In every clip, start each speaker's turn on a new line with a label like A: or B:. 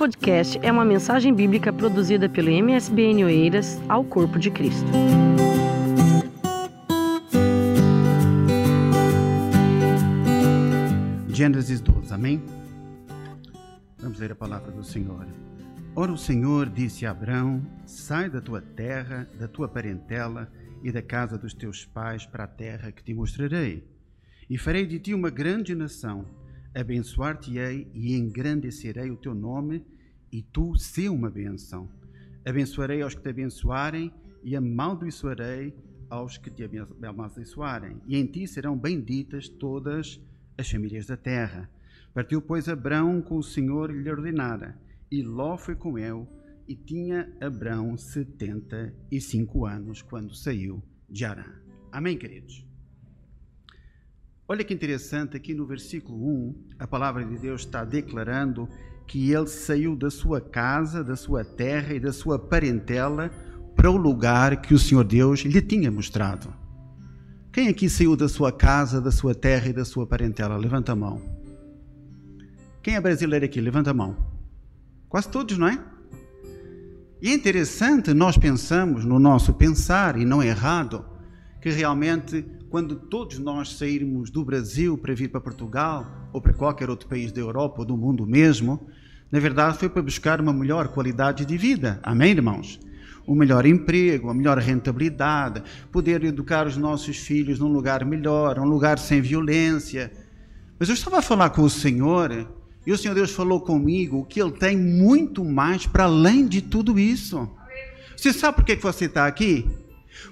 A: podcast é uma mensagem bíblica produzida pelo MSBN Oeiras ao Corpo de Cristo.
B: Gênesis 12, amém? Vamos ler a palavra do Senhor. Ora, o Senhor disse a Abraão: Sai da tua terra, da tua parentela e da casa dos teus pais para a terra que te mostrarei. E farei de ti uma grande nação abençoar-te-ei e engrandecerei o teu nome, e tu se uma bênção. Abençoarei aos que te abençoarem, e amaldiçoarei aos que te amaldiçoarem. E em ti serão benditas todas as famílias da terra. Partiu, pois, Abrão com o Senhor lhe ordenara, e Ló foi com ele, e tinha Abrão setenta e cinco anos quando saiu de Arã. Amém, queridos? Olha que interessante, aqui no versículo 1, a palavra de Deus está declarando que ele saiu da sua casa, da sua terra e da sua parentela para o lugar que o Senhor Deus lhe tinha mostrado. Quem aqui saiu da sua casa, da sua terra e da sua parentela? Levanta a mão. Quem é brasileiro aqui? Levanta a mão. Quase todos, não é? E é interessante, nós pensamos no nosso pensar, e não é errado, que realmente quando todos nós sairmos do Brasil para vir para Portugal ou para qualquer outro país da Europa ou do mundo mesmo, na verdade foi para buscar uma melhor qualidade de vida. Amém, irmãos? Um melhor emprego, uma melhor rentabilidade, poder educar os nossos filhos num lugar melhor, um lugar sem violência. Mas eu estava a falar com o Senhor e o Senhor Deus falou comigo que Ele tem muito mais para além de tudo isso. Você sabe por que você está aqui?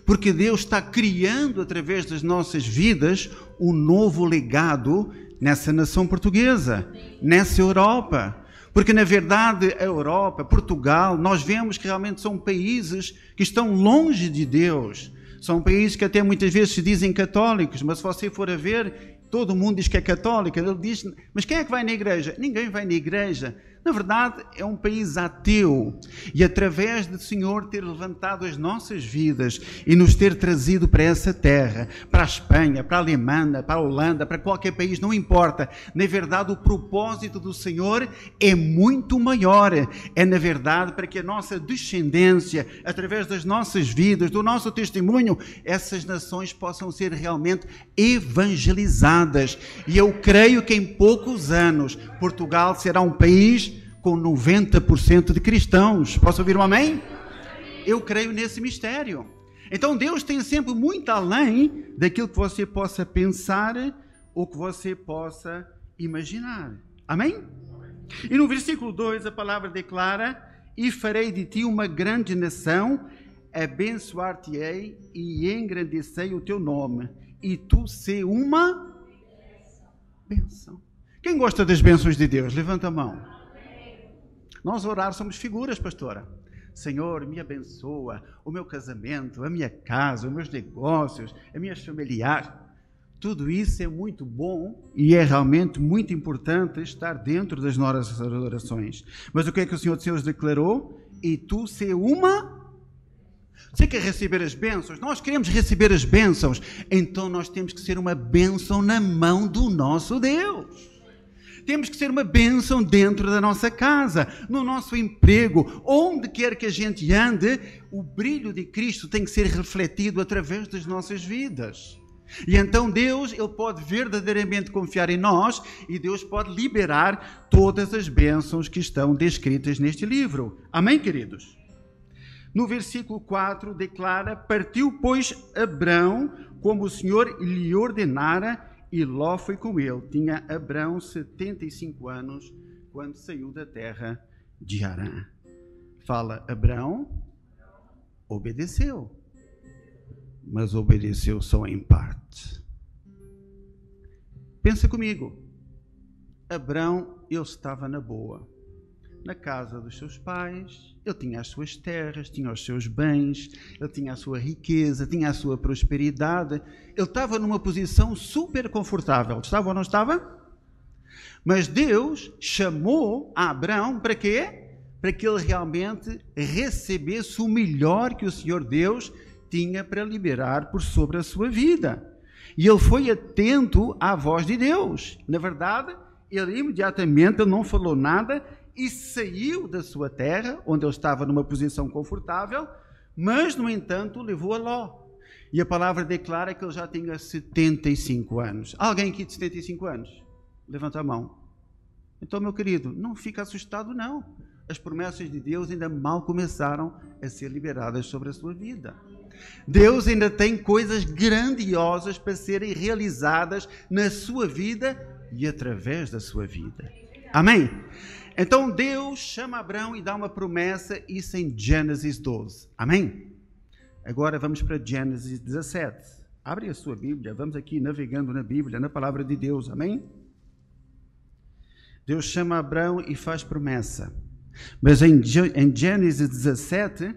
B: Porque Deus está criando através das nossas vidas um novo legado nessa nação portuguesa, nessa Europa. Porque na verdade a Europa, Portugal, nós vemos que realmente são países que estão longe de Deus. São países que até muitas vezes se dizem católicos, mas se você for a ver, todo mundo diz que é católico. Ele diz, mas quem é que vai na igreja? Ninguém vai na igreja. Na verdade, é um país ateu. E através do Senhor ter levantado as nossas vidas e nos ter trazido para essa terra, para a Espanha, para a Alemanha, para a Holanda, para qualquer país, não importa. Na verdade, o propósito do Senhor é muito maior. É, na verdade, para que a nossa descendência, através das nossas vidas, do nosso testemunho, essas nações possam ser realmente evangelizadas. E eu creio que em poucos anos Portugal será um país com 90% de cristãos. Posso ouvir um amém? Eu creio nesse mistério. Então Deus tem sempre muito além daquilo que você possa pensar ou que você possa imaginar. Amém? E no versículo 2 a palavra declara: E farei de ti uma grande nação, abençoar-te-ei e engrandecei o teu nome, e tu se uma benção. Quem gosta das bênçãos de Deus? Levanta a mão. Nós orar somos figuras, pastora. Senhor, me abençoa o meu casamento, a minha casa, os meus negócios, as minhas familiares. Tudo isso é muito bom e é realmente muito importante estar dentro das nossas orações. Mas o que é que o Senhor de Deus declarou? E tu ser uma você quer receber as bênçãos? Nós queremos receber as bênçãos. Então nós temos que ser uma bênção na mão do nosso Deus. Temos que ser uma bênção dentro da nossa casa, no nosso emprego, onde quer que a gente ande, o brilho de Cristo tem que ser refletido através das nossas vidas. E então Deus, ele pode verdadeiramente confiar em nós e Deus pode liberar todas as bênçãos que estão descritas neste livro. Amém, queridos? No versículo 4 declara: Partiu, pois, Abrão, como o Senhor lhe ordenara, e Ló foi com ele. Tinha Abraão 75 anos quando saiu da terra de Arã. Fala, Abraão obedeceu, mas obedeceu só em parte. Pensa comigo. Abraão, ele estava na boa na casa dos seus pais, ele tinha as suas terras, tinha os seus bens, ele tinha a sua riqueza, tinha a sua prosperidade. Ele estava numa posição super confortável. Estava ou não estava? Mas Deus chamou Abraão para quê? Para que ele realmente recebesse o melhor que o Senhor Deus tinha para liberar por sobre a sua vida. E ele foi atento à voz de Deus. Na verdade, ele imediatamente não falou nada e saiu da sua terra, onde ele estava numa posição confortável, mas, no entanto, levou a Ló. E a palavra declara que ele já tinha 75 anos. Alguém aqui de 75 anos? Levanta a mão. Então, meu querido, não fica assustado, não. As promessas de Deus ainda mal começaram a ser liberadas sobre a sua vida. Deus ainda tem coisas grandiosas para serem realizadas na sua vida e através da sua vida. Amém? Então Deus chama Abraão e dá uma promessa, isso em Gênesis 12. Amém? Agora vamos para Gênesis 17. Abre a sua Bíblia, vamos aqui navegando na Bíblia, na palavra de Deus. Amém? Deus chama Abraão e faz promessa. Mas em, em Gênesis 17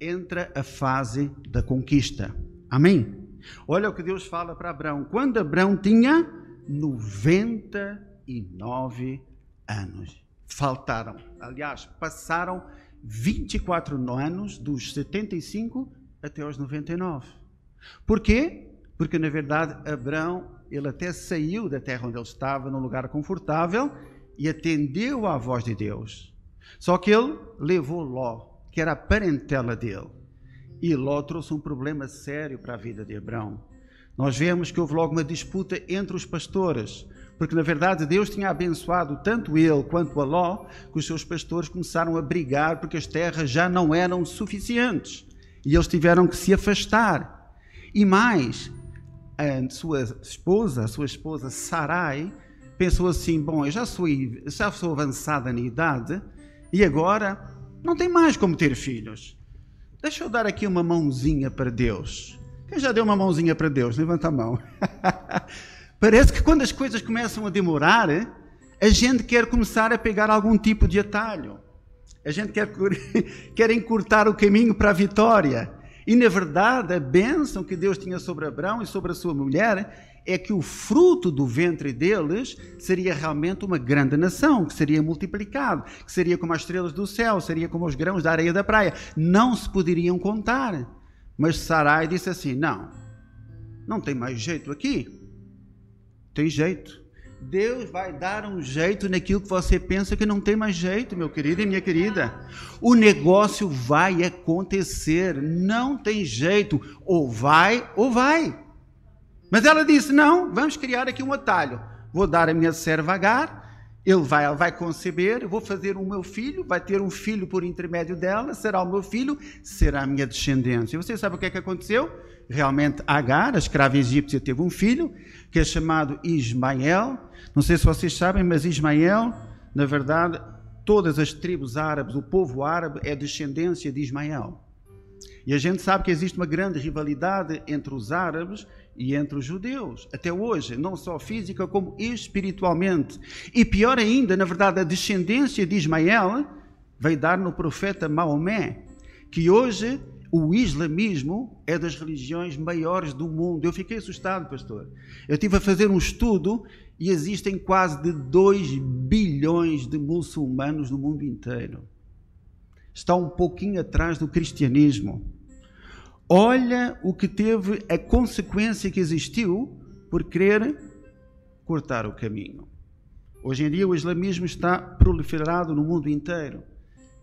B: entra a fase da conquista. Amém? Olha o que Deus fala para Abraão. Quando Abraão tinha 99 anos faltaram. Aliás, passaram 24 anos dos 75 até os 99. Por quê? Porque na verdade Abraão, ele até saiu da terra onde ele estava, num lugar confortável, e atendeu à voz de Deus. Só que ele levou Ló, que era a parentela dele. E Ló trouxe um problema sério para a vida de Abraão. Nós vemos que houve logo uma disputa entre os pastores porque na verdade Deus tinha abençoado tanto ele quanto a Ló, que os seus pastores começaram a brigar porque as terras já não eram suficientes e eles tiveram que se afastar. E mais, a sua esposa, a sua esposa Sarai, pensou assim: bom, eu já sou, já sou avançada na idade e agora não tem mais como ter filhos. Deixa eu dar aqui uma mãozinha para Deus. Quem já deu uma mãozinha para Deus? Levanta a mão. Parece que quando as coisas começam a demorar, a gente quer começar a pegar algum tipo de atalho. A gente quer, quer encurtar o caminho para a vitória. E na verdade, a bênção que Deus tinha sobre Abraão e sobre a sua mulher é que o fruto do ventre deles seria realmente uma grande nação, que seria multiplicado, que seria como as estrelas do céu, seria como os grãos da areia da praia. Não se poderiam contar. Mas Sarai disse assim: Não, não tem mais jeito aqui. Tem jeito. Deus vai dar um jeito naquilo que você pensa que não tem mais jeito, meu querido e minha querida. O negócio vai acontecer, não tem jeito, ou vai ou vai. Mas ela disse: não, vamos criar aqui um atalho. Vou dar a minha serva Agar, ele vai, vai conceber, vou fazer o meu filho, vai ter um filho por intermédio dela, será o meu filho, será a minha descendência. Você sabe o que é que aconteceu? Realmente, Agar, a escrava egípcia, teve um filho, que é chamado Ismael. Não sei se vocês sabem, mas Ismael, na verdade, todas as tribos árabes, o povo árabe é descendência de Ismael. E a gente sabe que existe uma grande rivalidade entre os árabes e entre os judeus, até hoje, não só física como espiritualmente. E pior ainda, na verdade, a descendência de Ismael vai dar no profeta Maomé, que hoje o islamismo é das religiões maiores do mundo. Eu fiquei assustado, pastor. Eu estive a fazer um estudo e existem quase de 2 bilhões de muçulmanos no mundo inteiro. Está um pouquinho atrás do cristianismo. Olha o que teve a consequência que existiu por querer cortar o caminho. Hoje em dia o islamismo está proliferado no mundo inteiro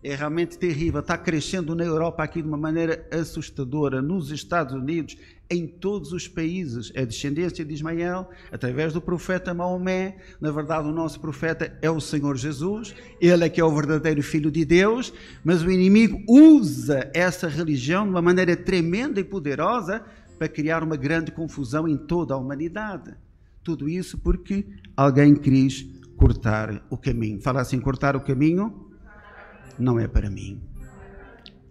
B: é realmente terrível. Está crescendo na Europa aqui de uma maneira assustadora, nos Estados Unidos, em todos os países. É descendência de Ismael, através do profeta Maomé. Na verdade, o nosso profeta é o Senhor Jesus. Ele é que é o verdadeiro Filho de Deus. Mas o inimigo usa essa religião de uma maneira tremenda e poderosa para criar uma grande confusão em toda a humanidade. Tudo isso porque alguém quis cortar o caminho. Fala assim: cortar o caminho não é para mim.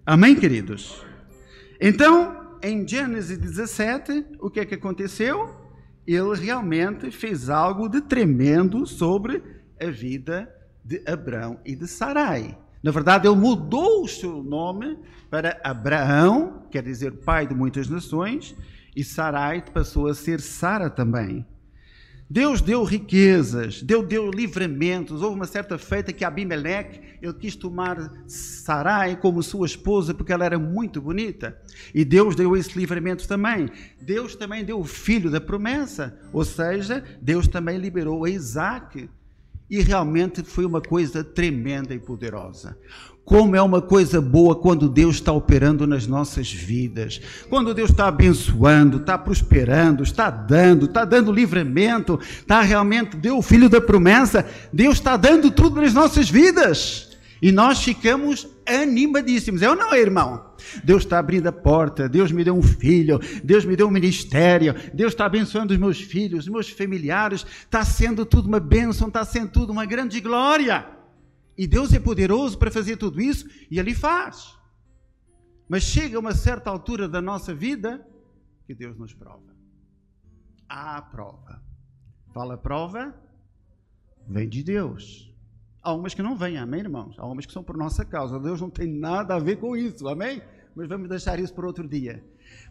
B: Amém, queridos? Então, em Gênesis 17, o que é que aconteceu? Ele realmente fez algo de tremendo sobre a vida de Abraão e de Sarai. Na verdade, ele mudou o seu nome para Abraão, quer dizer pai de muitas nações, e Sarai passou a ser Sara também. Deus deu riquezas, Deus deu livramentos. Houve uma certa feita que Abimeleque ele quis tomar Sarai como sua esposa porque ela era muito bonita. E Deus deu esse livramento também. Deus também deu o filho da promessa, ou seja, Deus também liberou Isaac. E realmente foi uma coisa tremenda e poderosa. Como é uma coisa boa quando Deus está operando nas nossas vidas, quando Deus está abençoando, está prosperando, está dando, está dando livramento, está realmente, deu o filho da promessa, Deus está dando tudo nas nossas vidas. E nós ficamos animadíssimos. É ou não irmão? Deus está abrindo a porta, Deus me deu um filho, Deus me deu um ministério, Deus está abençoando os meus filhos, os meus familiares, está sendo tudo uma bênção, está sendo tudo uma grande glória. E Deus é poderoso para fazer tudo isso e Ele faz. Mas chega uma certa altura da nossa vida que Deus nos prova. Há prova. Fala prova, vem de Deus. Há umas que não vêm, amém, irmãos? Há umas que são por nossa causa. Deus não tem nada a ver com isso, amém? Mas vamos deixar isso para outro dia.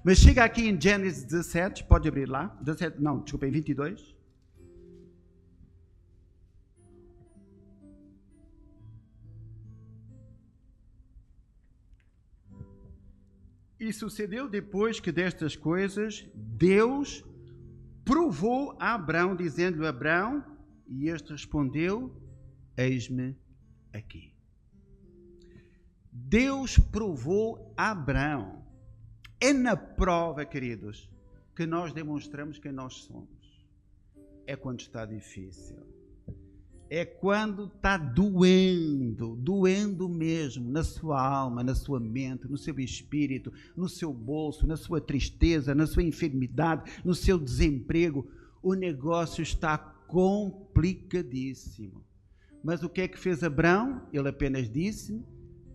B: Mas chega aqui em Gênesis 17, pode abrir lá. 17, não, desculpa, em 22. E sucedeu depois que destas coisas, Deus provou a Abraão, dizendo-lhe: Abraão, e este respondeu: Eis-me aqui. Deus provou Abraão. É na prova, queridos, que nós demonstramos quem nós somos. É quando está difícil é quando está doendo, doendo mesmo, na sua alma, na sua mente, no seu espírito, no seu bolso, na sua tristeza, na sua enfermidade, no seu desemprego. O negócio está complicadíssimo. Mas o que é que fez Abraão? Ele apenas disse: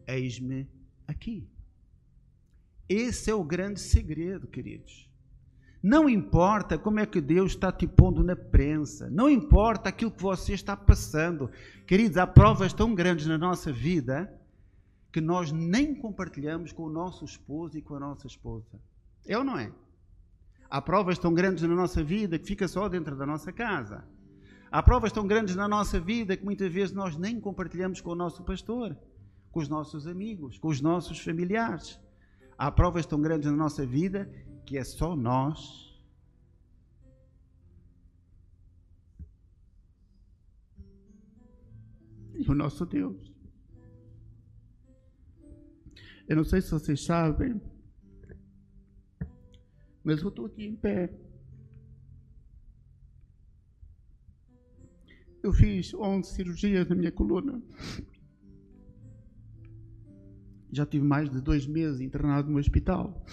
B: Eis-me aqui. Esse é o grande segredo, queridos. Não importa como é que Deus está te pondo na prensa, não importa aquilo que você está passando. Queridos, há provas tão grandes na nossa vida que nós nem compartilhamos com o nosso esposo e com a nossa esposa. É ou não é? Há provas tão grandes na nossa vida que fica só dentro da nossa casa. Há provas tão grandes na nossa vida que muitas vezes nós nem compartilhamos com o nosso pastor, com os nossos amigos, com os nossos familiares. Há provas tão grandes na nossa vida que é só nós. E o nosso Deus. Eu não sei se vocês sabem, mas eu estou aqui em pé. Eu fiz 11 cirurgias na minha coluna. Já tive mais de dois meses internado no hospital.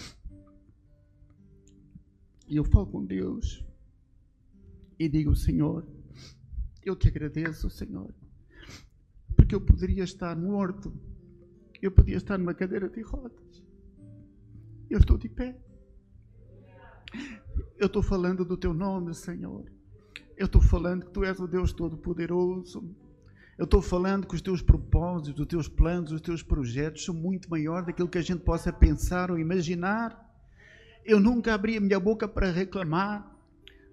B: E eu falo com Deus e digo: Senhor, eu te agradeço, Senhor, porque eu poderia estar morto, eu podia estar numa cadeira de rodas. Eu estou de pé. Eu estou falando do teu nome, Senhor. Eu estou falando que tu és o Deus Todo-Poderoso. Eu estou falando que os teus propósitos, os teus planos, os teus projetos são muito maiores daquilo que a gente possa pensar ou imaginar. Eu nunca abri a minha boca para reclamar.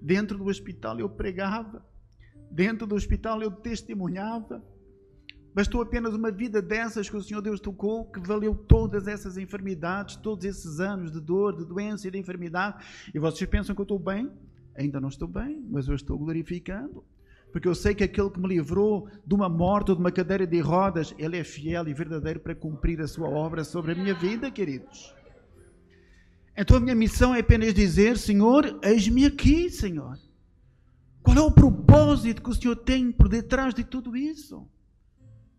B: Dentro do hospital eu pregava. Dentro do hospital eu testemunhava. Bastou apenas uma vida dessas que o Senhor Deus tocou, que valeu todas essas enfermidades, todos esses anos de dor, de doença e de enfermidade. E vocês pensam que eu estou bem? Ainda não estou bem, mas eu estou glorificando. Porque eu sei que aquele que me livrou de uma morte ou de uma cadeira de rodas, ele é fiel e verdadeiro para cumprir a sua obra sobre a minha vida, queridos. Então a minha missão é apenas dizer: Senhor, eis-me aqui, Senhor. Qual é o propósito que o Senhor tem por detrás de tudo isso?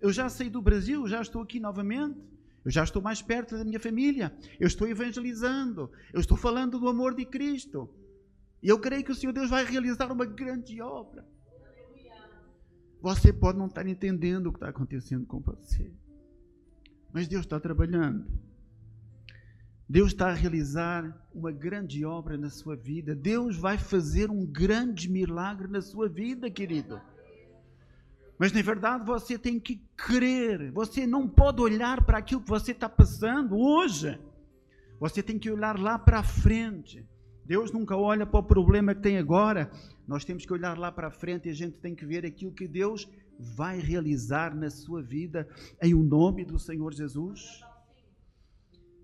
B: Eu já saí do Brasil, já estou aqui novamente. Eu já estou mais perto da minha família. Eu estou evangelizando. Eu estou falando do amor de Cristo. E eu creio que o Senhor Deus vai realizar uma grande obra. Você pode não estar entendendo o que está acontecendo com você. Mas Deus está trabalhando. Deus está a realizar uma grande obra na sua vida. Deus vai fazer um grande milagre na sua vida, querido. Mas na verdade você tem que crer. Você não pode olhar para aquilo que você está passando hoje. Você tem que olhar lá para frente. Deus nunca olha para o problema que tem agora. Nós temos que olhar lá para frente e a gente tem que ver aquilo que Deus vai realizar na sua vida em o nome do Senhor Jesus.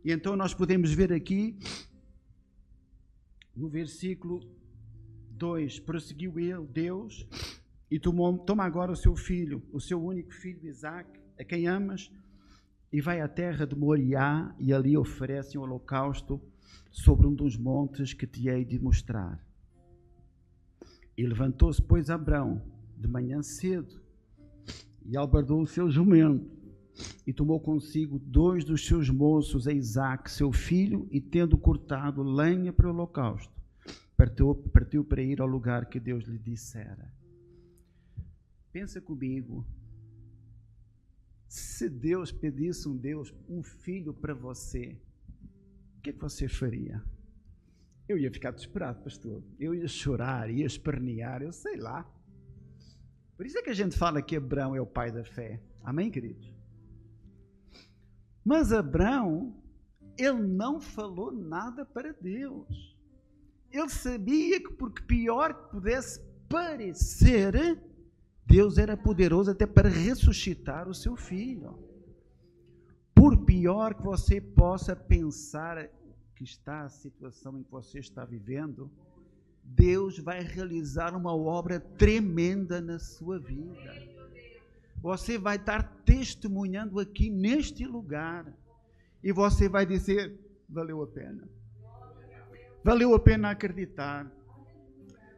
B: E então nós podemos ver aqui, no versículo 2, prosseguiu ele, Deus, E tomou, toma agora o seu filho, o seu único filho Isaac, a quem amas, e vai à terra de Moriá e ali oferece um holocausto sobre um dos montes que te hei de mostrar. E levantou-se, pois, Abrão, de manhã cedo, e albardou o seu jumento, e tomou consigo dois dos seus moços, a Isaac, seu filho, e tendo cortado lenha para o holocausto, partiu, partiu para ir ao lugar que Deus lhe dissera. Pensa comigo, se Deus pedisse um Deus, um filho para você, que, é que você faria? Eu ia ficar desesperado, pastor. Eu ia chorar, ia espernear, eu sei lá. Por isso é que a gente fala que Abraão é o pai da fé. Amém, queridos? Mas Abraão, ele não falou nada para Deus. Ele sabia que, por pior que pudesse parecer, Deus era poderoso até para ressuscitar o seu filho. Pior que você possa pensar que está a situação em que você está vivendo, Deus vai realizar uma obra tremenda na sua vida. Você vai estar testemunhando aqui neste lugar e você vai dizer: valeu a pena. Valeu a pena acreditar.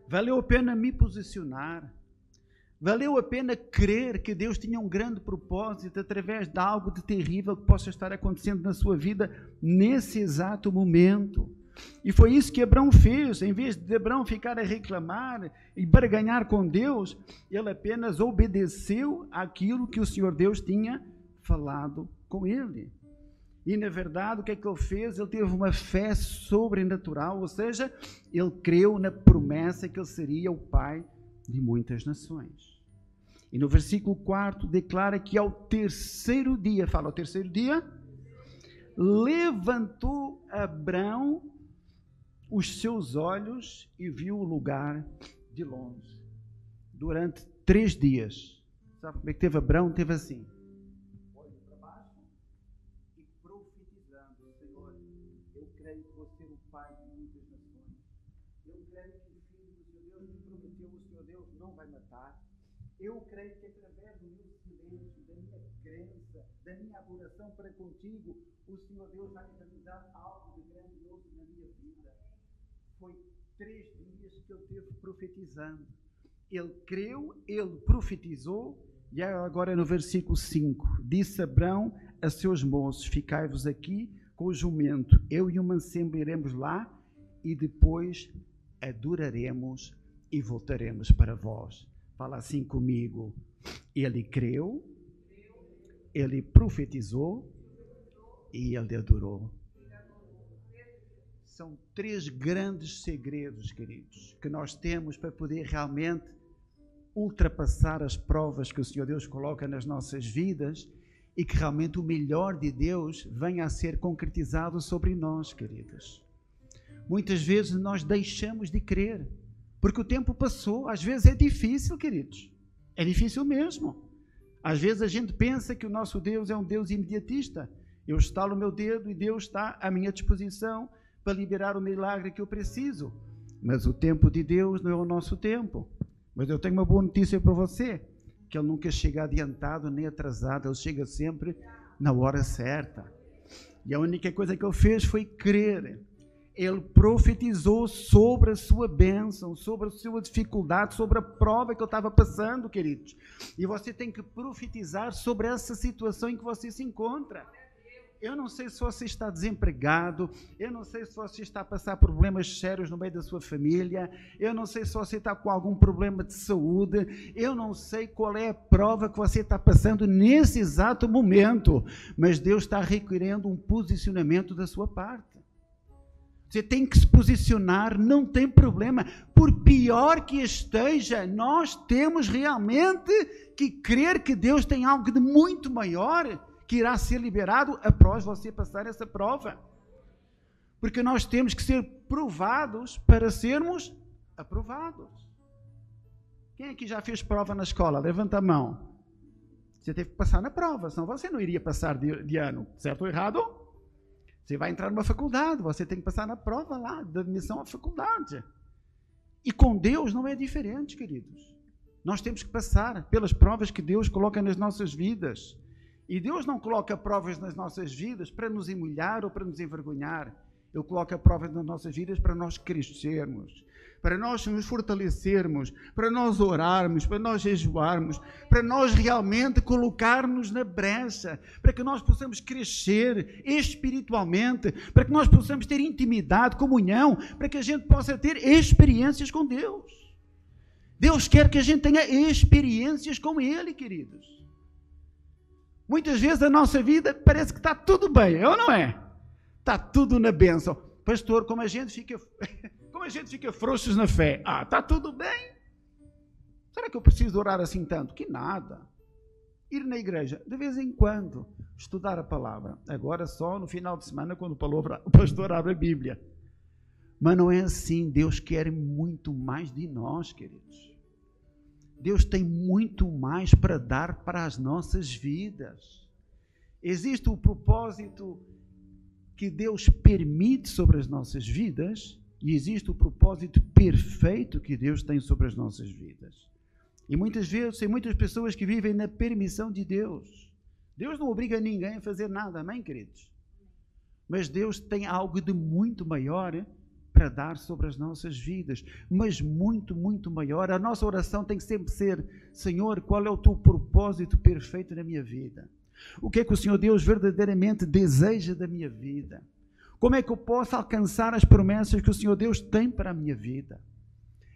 B: Valeu a pena me posicionar. Valeu a pena crer que Deus tinha um grande propósito através de algo de terrível que possa estar acontecendo na sua vida nesse exato momento. E foi isso que Abraão fez. Em vez de Abraão ficar a reclamar e barganhar com Deus, ele apenas obedeceu aquilo que o Senhor Deus tinha falado com ele. E na verdade, o que é que ele fez? Ele teve uma fé sobrenatural, ou seja, ele creu na promessa que ele seria o pai de muitas nações. E no versículo 4 declara que ao terceiro dia, fala ao terceiro dia, levantou Abraão os seus olhos e viu o lugar de longe. Durante três dias. Sabe como é que teve Abraão? Teve assim. Para contigo, o Senhor Deus vai realizar algo de grandioso na minha vida. Foi três dias que ele teve profetizando. Ele creu, ele profetizou, e agora no versículo 5: Disse Abraão a seus moços: Ficai-vos aqui com o jumento, eu e o mancebo iremos lá, e depois adoraremos e voltaremos para vós. Fala assim comigo. Ele creu, ele profetizou e ele adorou. São três grandes segredos, queridos, que nós temos para poder realmente ultrapassar as provas que o Senhor Deus coloca nas nossas vidas e que realmente o melhor de Deus venha a ser concretizado sobre nós, queridos. Muitas vezes nós deixamos de crer, porque o tempo passou, às vezes é difícil, queridos. É difícil mesmo. Às vezes a gente pensa que o nosso Deus é um Deus imediatista. Eu estalo meu dedo e Deus está à minha disposição para liberar o milagre que eu preciso. Mas o tempo de Deus não é o nosso tempo. Mas eu tenho uma boa notícia para você: que Ele nunca chega adiantado nem atrasado, Ele chega sempre na hora certa. E a única coisa que Ele fez foi crer. Ele profetizou sobre a sua bênção, sobre a sua dificuldade, sobre a prova que eu estava passando, queridos. E você tem que profetizar sobre essa situação em que você se encontra. Eu não sei se você está desempregado, eu não sei se você está a passar problemas sérios no meio da sua família, eu não sei se você está com algum problema de saúde, eu não sei qual é a prova que você está passando nesse exato momento, mas Deus está requerendo um posicionamento da sua parte. Você tem que se posicionar, não tem problema. Por pior que esteja, nós temos realmente que crer que Deus tem algo de muito maior que irá ser liberado após você passar essa prova. Porque nós temos que ser provados para sermos aprovados. Quem aqui já fez prova na escola? Levanta a mão. Você teve que passar na prova, senão você não iria passar de, de ano. Certo ou errado? Você vai entrar numa faculdade, você tem que passar na prova lá, da admissão à faculdade. E com Deus não é diferente, queridos. Nós temos que passar pelas provas que Deus coloca nas nossas vidas. E Deus não coloca provas nas nossas vidas para nos humilhar ou para nos envergonhar. Ele coloca provas nas nossas vidas para nós crescermos, para nós nos fortalecermos, para nós orarmos, para nós jejuarmos, para nós realmente colocarmos na brecha, para que nós possamos crescer espiritualmente, para que nós possamos ter intimidade, comunhão, para que a gente possa ter experiências com Deus. Deus quer que a gente tenha experiências com Ele, queridos. Muitas vezes a nossa vida parece que está tudo bem, é ou não é? Está tudo na bênção. Pastor, como a gente fica, como a gente fica frouxos na fé. Ah, está tudo bem? Será que eu preciso orar assim tanto? Que nada. Ir na igreja, de vez em quando, estudar a palavra. Agora só no final de semana, quando o pastor abre a Bíblia. Mas não é assim. Deus quer muito mais de nós, queridos. Deus tem muito mais para dar para as nossas vidas. Existe o propósito que Deus permite sobre as nossas vidas e existe o propósito perfeito que Deus tem sobre as nossas vidas. E muitas vezes tem muitas pessoas que vivem na permissão de Deus. Deus não obriga ninguém a fazer nada, amém, queridos? Mas Deus tem algo de muito maior para dar sobre as nossas vidas, mas muito, muito maior. A nossa oração tem que sempre ser: Senhor, qual é o teu propósito perfeito na minha vida? O que é que o Senhor Deus verdadeiramente deseja da minha vida? Como é que eu posso alcançar as promessas que o Senhor Deus tem para a minha vida?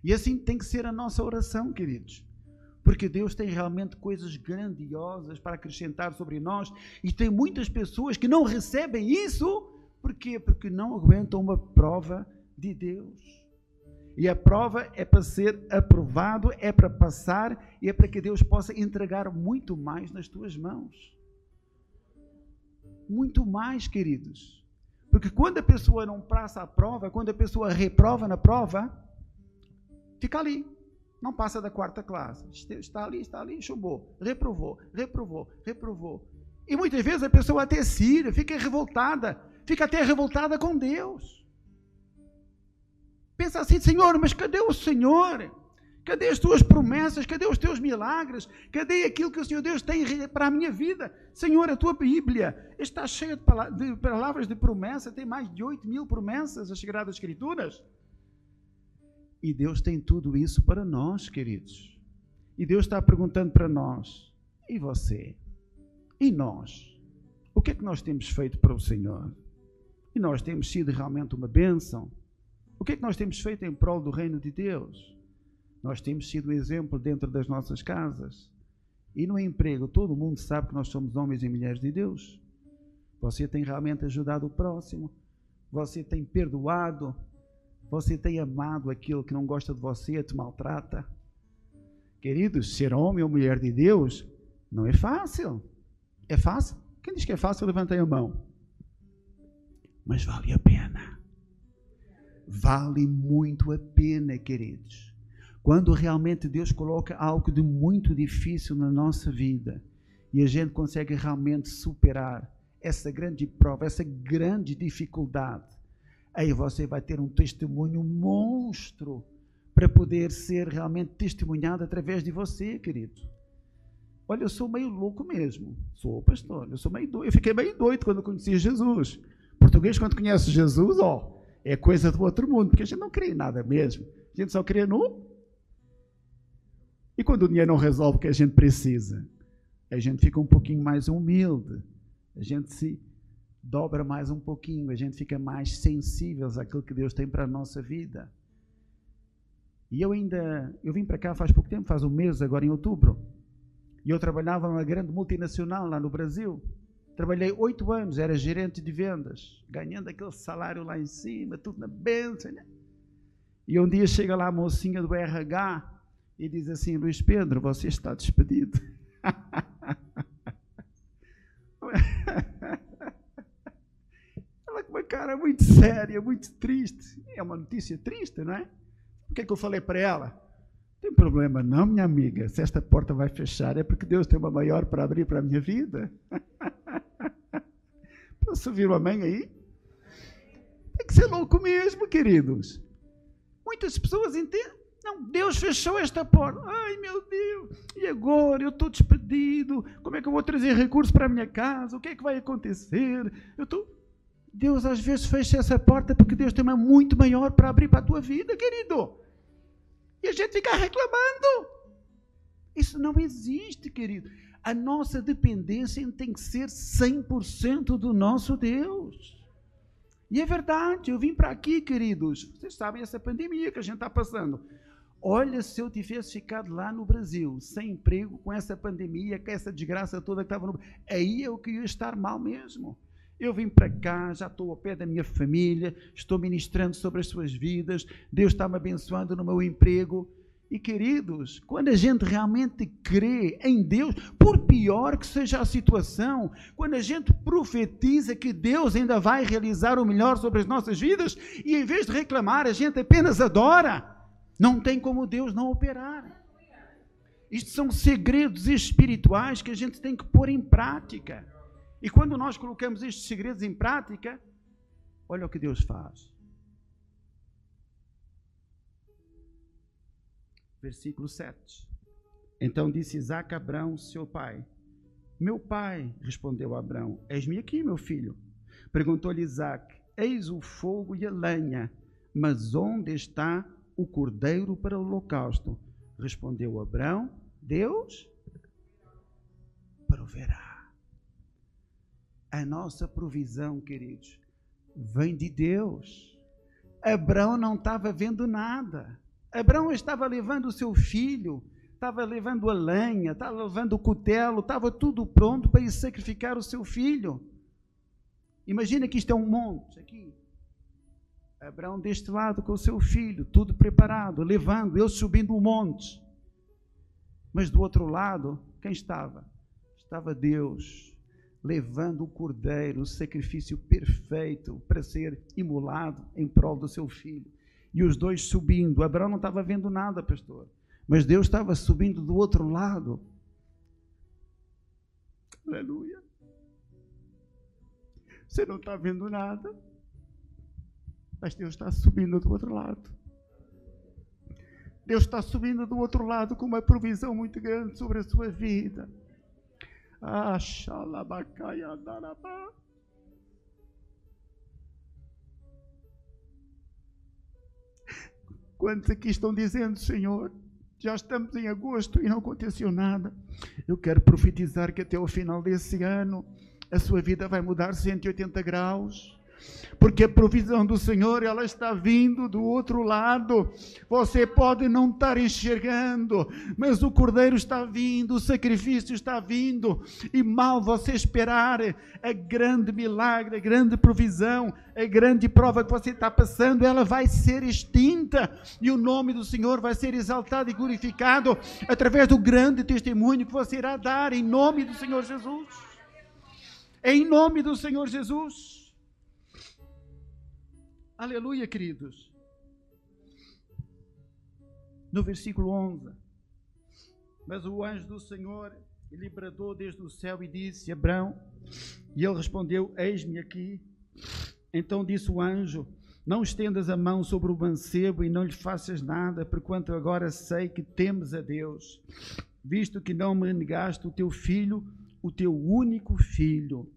B: E assim tem que ser a nossa oração, queridos. Porque Deus tem realmente coisas grandiosas para acrescentar sobre nós e tem muitas pessoas que não recebem isso. Por quê? Porque não aguentam uma prova de Deus. E a prova é para ser aprovado, é para passar e é para que Deus possa entregar muito mais nas tuas mãos. Muito mais, queridos. Porque quando a pessoa não passa a prova, quando a pessoa reprova na prova, fica ali. Não passa da quarta classe. Está ali, está ali, chumbou. Reprovou, reprovou, reprovou. E muitas vezes a pessoa até se fica revoltada, fica até revoltada com Deus. Pensa assim, Senhor, mas cadê o Senhor? Cadê as tuas promessas? Cadê os teus milagres? Cadê aquilo que o Senhor Deus tem para a minha vida? Senhor, a tua Bíblia está cheia de palavras de promessa, tem mais de 8 mil promessas, as Sagradas Escrituras. E Deus tem tudo isso para nós, queridos. E Deus está perguntando para nós: e você? E nós? O que é que nós temos feito para o Senhor? E nós temos sido realmente uma bênção? O que é que nós temos feito em prol do reino de Deus? Nós temos sido exemplo dentro das nossas casas. E no emprego, todo mundo sabe que nós somos homens e mulheres de Deus. Você tem realmente ajudado o próximo. Você tem perdoado. Você tem amado aquilo que não gosta de você, te maltrata. Queridos, ser homem ou mulher de Deus não é fácil. É fácil? Quem diz que é fácil, levanta a mão. Mas vale a pena. Vale muito a pena, queridos. Quando realmente Deus coloca algo de muito difícil na nossa vida e a gente consegue realmente superar essa grande prova, essa grande dificuldade, aí você vai ter um testemunho monstro para poder ser realmente testemunhado através de você, querido. Olha, eu sou meio louco mesmo. Sou pastor, eu sou meio doido. Eu fiquei meio doido quando conheci Jesus. Português, quando conhece Jesus, ó, é coisa do outro mundo, porque a gente não crê em nada mesmo. A gente só crê no. E quando o dinheiro não resolve o que a gente precisa, a gente fica um pouquinho mais humilde, a gente se dobra mais um pouquinho, a gente fica mais sensível àquilo que Deus tem para a nossa vida. E eu ainda, eu vim para cá faz pouco tempo, faz um mês, agora em outubro, e eu trabalhava numa grande multinacional lá no Brasil. Trabalhei oito anos, era gerente de vendas, ganhando aquele salário lá em cima, tudo na benção. Né? E um dia chega lá a mocinha do RH e diz assim: Luiz Pedro, você está despedido. Ela com uma cara muito séria, muito triste. É uma notícia triste, não é? O que é que eu falei para ela? Tem problema não, minha amiga. Se esta porta vai fechar, é porque Deus tem uma maior para abrir para a minha vida. Posso ouvir uma amém aí? Tem que ser louco mesmo, queridos. Muitas pessoas entendem. Não, Deus fechou esta porta. Ai, meu Deus, e agora? Eu estou despedido. Como é que eu vou trazer recursos para a minha casa? O que é que vai acontecer? Eu estou. Deus às vezes fecha essa porta porque Deus tem uma muito maior para abrir para a tua vida, querido. E a gente fica reclamando. Isso não existe, querido. A nossa dependência tem que ser 100% do nosso Deus. E é verdade, eu vim para aqui, queridos. Vocês sabem essa pandemia que a gente está passando. Olha, se eu tivesse ficado lá no Brasil, sem emprego, com essa pandemia, com essa desgraça toda que estava no aí eu queria estar mal mesmo. Eu vim para cá, já estou ao pé da minha família, estou ministrando sobre as suas vidas, Deus está me abençoando no meu emprego. E queridos, quando a gente realmente crê em Deus, por pior que seja a situação, quando a gente profetiza que Deus ainda vai realizar o melhor sobre as nossas vidas, e em vez de reclamar, a gente apenas adora, não tem como Deus não operar. Isto são segredos espirituais que a gente tem que pôr em prática. E quando nós colocamos estes segredos em prática, olha o que Deus faz. Versículo 7. Então disse Isaac a Abrão, seu pai: Meu pai, respondeu Abrão, eis-me aqui, meu filho. Perguntou-lhe Isaac: Eis o fogo e a lenha, mas onde está o cordeiro para o holocausto? Respondeu Abrão: Deus proverá. A nossa provisão, queridos, vem de Deus. Abraão não estava vendo nada. Abraão estava levando o seu filho, estava levando a lenha, estava levando o cutelo, estava tudo pronto para ir sacrificar o seu filho. Imagina que isto é um monte aqui. Abraão deste lado com o seu filho, tudo preparado, levando, ele subindo o monte. Mas do outro lado, quem estava? Estava Deus levando o cordeiro, o sacrifício perfeito para ser imolado em prol do seu filho. E os dois subindo. Abraão não estava vendo nada, pastor, mas Deus estava subindo do outro lado. Aleluia. Você não está vendo nada, mas Deus está subindo do outro lado. Deus está subindo do outro lado com uma provisão muito grande sobre a sua vida. Ah, Quantos aqui estão dizendo, Senhor, já estamos em agosto e não aconteceu nada. Eu quero profetizar que até o final desse ano a sua vida vai mudar 180 graus porque a provisão do Senhor ela está vindo do outro lado. Você pode não estar enxergando, mas o cordeiro está vindo, o sacrifício está vindo, e mal você esperar a grande milagre, a grande provisão, a grande prova que você está passando, ela vai ser extinta e o nome do Senhor vai ser exaltado e glorificado através do grande testemunho que você irá dar em nome do Senhor Jesus. Em nome do Senhor Jesus. Aleluia, queridos. No versículo 11. Mas o anjo do Senhor lhe bradou desde o céu e disse: Abraão. E ele respondeu: Eis-me aqui. Então disse o anjo: Não estendas a mão sobre o mancebo e não lhe faças nada, porquanto agora sei que temes a Deus, visto que não me negaste o teu filho, o teu único filho.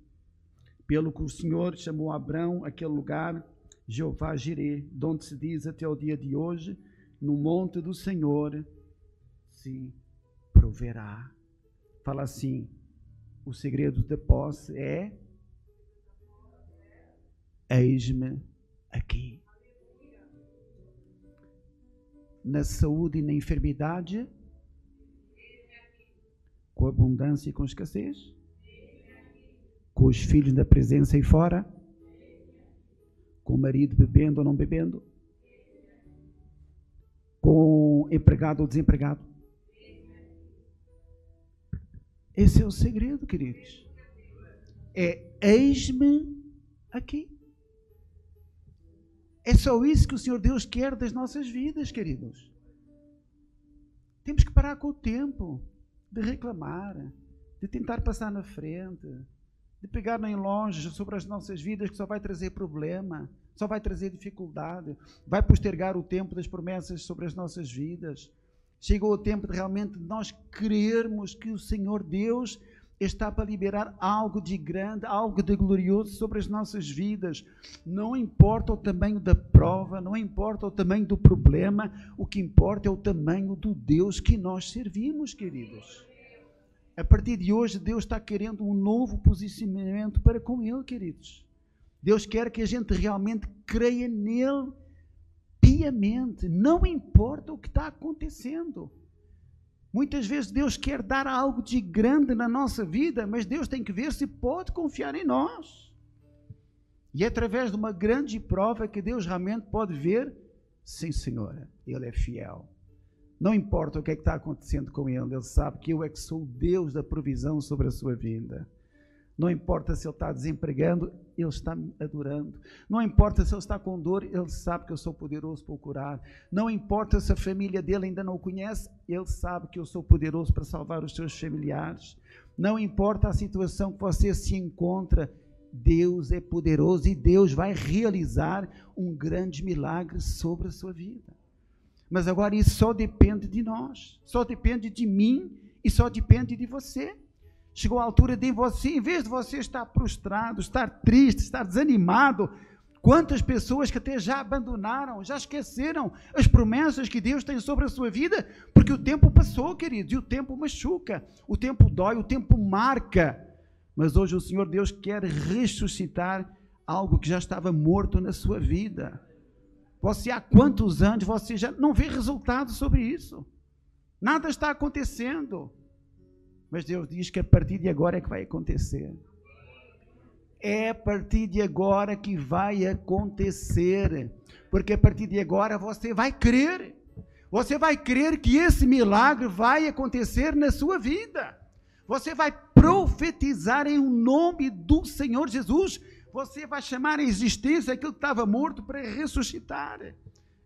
B: Pelo que o Senhor chamou Abraão aquele lugar Jeová Jireh, de onde se diz até o dia de hoje, no monte do Senhor se proverá. Fala assim: o segredo da posse é: eis-me aqui. Na saúde e na enfermidade, com abundância e com escassez, com os filhos na presença e fora com o marido bebendo ou não bebendo, com empregado ou desempregado. Esse é o segredo, queridos. É eis-me aqui. É só isso que o Senhor Deus quer das nossas vidas, queridos. Temos que parar com o tempo de reclamar, de tentar passar na frente, de pegar nem longe sobre as nossas vidas que só vai trazer problema. só vai trazer dificuldade, vai postergar o tempo das promessas sobre as nossas vidas. Chegou o tempo de realmente nós crermos que o Senhor Deus está para liberar algo de grande, algo de glorioso sobre as nossas vidas. Não importa o tamanho da prova, não importa o tamanho do problema, o que importa é o tamanho do Deus que nós servimos, queridos. A partir de hoje, Deus está querendo um novo posicionamento para com Ele, queridos. Deus quer que a gente realmente creia nele piamente, não importa o que está acontecendo. Muitas vezes Deus quer dar algo de grande na nossa vida, mas Deus tem que ver se pode confiar em nós. E é através de uma grande prova que Deus realmente pode ver, sim, Senhora, Ele é fiel. Não importa o que é que está acontecendo com ele, ele sabe que eu é que sou o Deus da provisão sobre a sua vida. Não importa se ele está desempregando, ele está me adorando. Não importa se ele está com dor, ele sabe que eu sou poderoso para o curar. Não importa se a família dele ainda não o conhece, ele sabe que eu sou poderoso para salvar os seus familiares. Não importa a situação que você se encontra, Deus é poderoso e Deus vai realizar um grande milagre sobre a sua vida. Mas agora isso só depende de nós, só depende de mim e só depende de você. Chegou a altura de você, em vez de você estar prostrado, estar triste, estar desanimado, quantas pessoas que até já abandonaram, já esqueceram as promessas que Deus tem sobre a sua vida, porque o tempo passou, queridos, e o tempo machuca, o tempo dói, o tempo marca. Mas hoje o Senhor Deus quer ressuscitar algo que já estava morto na sua vida. Você há quantos anos você já não vê resultado sobre isso? Nada está acontecendo. Mas Deus diz que a partir de agora é que vai acontecer. É a partir de agora que vai acontecer. Porque a partir de agora você vai crer. Você vai crer que esse milagre vai acontecer na sua vida. Você vai profetizar em nome do Senhor Jesus você vai chamar a existência aquilo que estava morto para ressuscitar.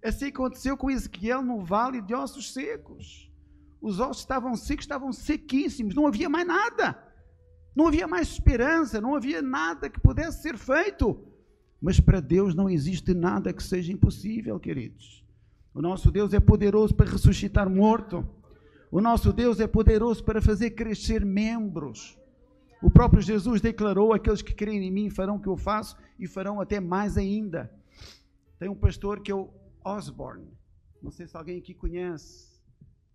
B: Assim aconteceu com Ezequiel no vale de ossos secos. Os ossos estavam secos, estavam sequíssimos, não havia mais nada. Não havia mais esperança, não havia nada que pudesse ser feito. Mas para Deus não existe nada que seja impossível, queridos. O nosso Deus é poderoso para ressuscitar morto. O nosso Deus é poderoso para fazer crescer membros. O próprio Jesus declarou: aqueles que creem em mim farão o que eu faço e farão até mais ainda. Tem um pastor que é o Osborne, não sei se alguém aqui conhece,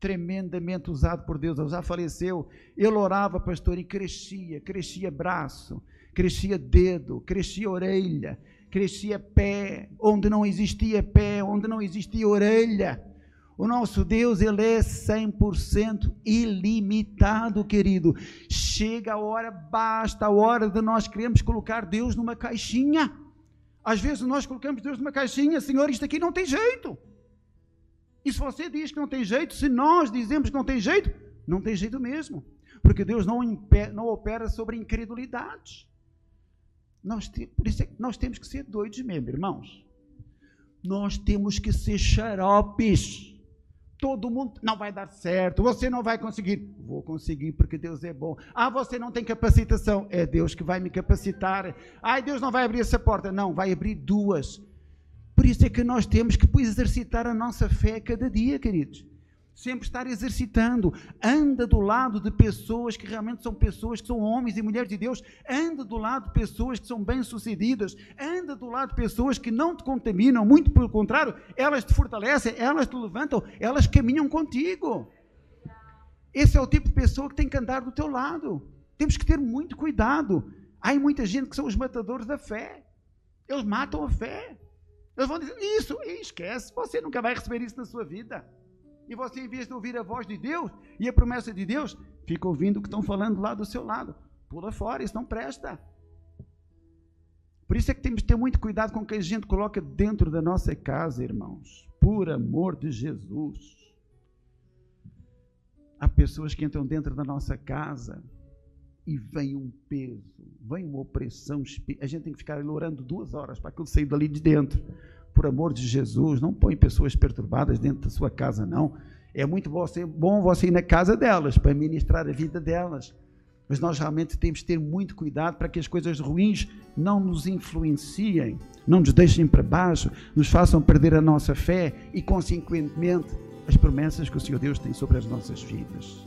B: tremendamente usado por Deus, ele já faleceu. Ele orava, pastor, e crescia, crescia braço, crescia dedo, crescia orelha, crescia pé, onde não existia pé, onde não existia orelha. O nosso Deus, ele é 100% ilimitado, querido. Chega a hora, basta a hora de nós queremos colocar Deus numa caixinha. Às vezes nós colocamos Deus numa caixinha, Senhor, isto aqui não tem jeito. E se você diz que não tem jeito, se nós dizemos que não tem jeito, não tem jeito mesmo. Porque Deus não, não opera sobre incredulidade. Nós, por isso é que nós temos que ser doidos mesmo, irmãos. Nós temos que ser xaropes todo mundo não vai dar certo, você não vai conseguir. Vou conseguir porque Deus é bom. Ah, você não tem capacitação, é Deus que vai me capacitar. Ah, Deus não vai abrir essa porta, não, vai abrir duas. Por isso é que nós temos que exercitar a nossa fé cada dia, queridos sempre estar exercitando. Anda do lado de pessoas que realmente são pessoas que são homens e mulheres de Deus. Anda do lado de pessoas que são bem-sucedidas. Anda do lado de pessoas que não te contaminam, muito pelo contrário, elas te fortalecem, elas te levantam, elas caminham contigo. Esse é o tipo de pessoa que tem que andar do teu lado. Temos que ter muito cuidado. Há muita gente que são os matadores da fé. Eles matam a fé. Eles vão dizer, isso, esquece, você nunca vai receber isso na sua vida. E você, em vez de ouvir a voz de Deus e a promessa de Deus, fica ouvindo o que estão falando lá do seu lado. Pula fora, isso não presta. Por isso é que temos que ter muito cuidado com o que a gente coloca dentro da nossa casa, irmãos. Por amor de Jesus. Há pessoas que entram dentro da nossa casa e vem um peso, vem uma opressão. A gente tem que ficar orando duas horas para aquilo sair dali de dentro por amor de Jesus, não põe pessoas perturbadas dentro da sua casa, não. É muito bom você ir na casa delas para ministrar a vida delas. Mas nós realmente temos que ter muito cuidado para que as coisas ruins não nos influenciem, não nos deixem para baixo, nos façam perder a nossa fé e, consequentemente, as promessas que o Senhor Deus tem sobre as nossas vidas.